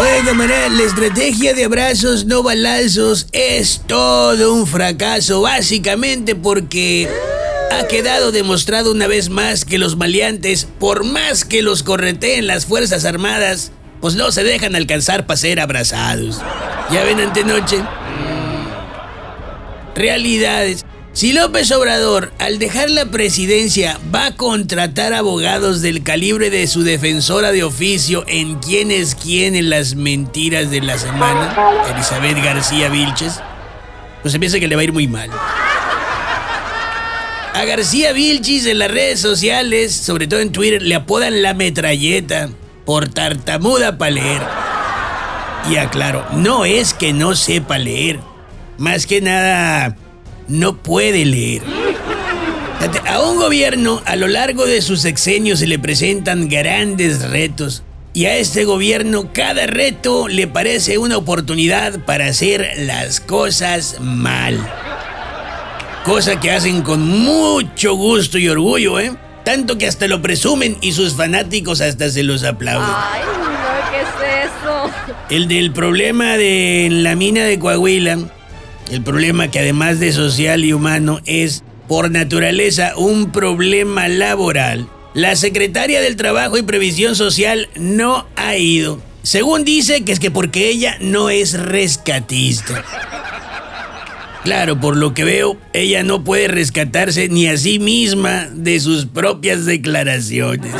Oye, camarada, la estrategia de abrazos no balazos es todo un fracaso, básicamente porque ha quedado demostrado una vez más que los maleantes, por más que los correteen las Fuerzas Armadas, pues no se dejan alcanzar para ser abrazados. ¿Ya ven antenoche? Realidades. Si López Obrador, al dejar la presidencia, va a contratar abogados del calibre de su defensora de oficio en quién es quién en las mentiras de la semana, Elizabeth García Vilches, pues se piensa que le va a ir muy mal. A García Vilchis en las redes sociales, sobre todo en Twitter, le apodan la metralleta por tartamuda para leer. Y aclaro, no es que no sepa leer, más que nada no puede leer. A un gobierno a lo largo de sus sexenios se le presentan grandes retos y a este gobierno cada reto le parece una oportunidad para hacer las cosas mal. Cosa que hacen con mucho gusto y orgullo, ¿eh? Tanto que hasta lo presumen y sus fanáticos hasta se los aplauden. Ay, no, ¿qué es eso? El del problema de la mina de Coahuila el problema que además de social y humano es por naturaleza un problema laboral. La secretaria del Trabajo y Previsión Social no ha ido. Según dice que es que porque ella no es rescatista. Claro, por lo que veo, ella no puede rescatarse ni a sí misma de sus propias declaraciones.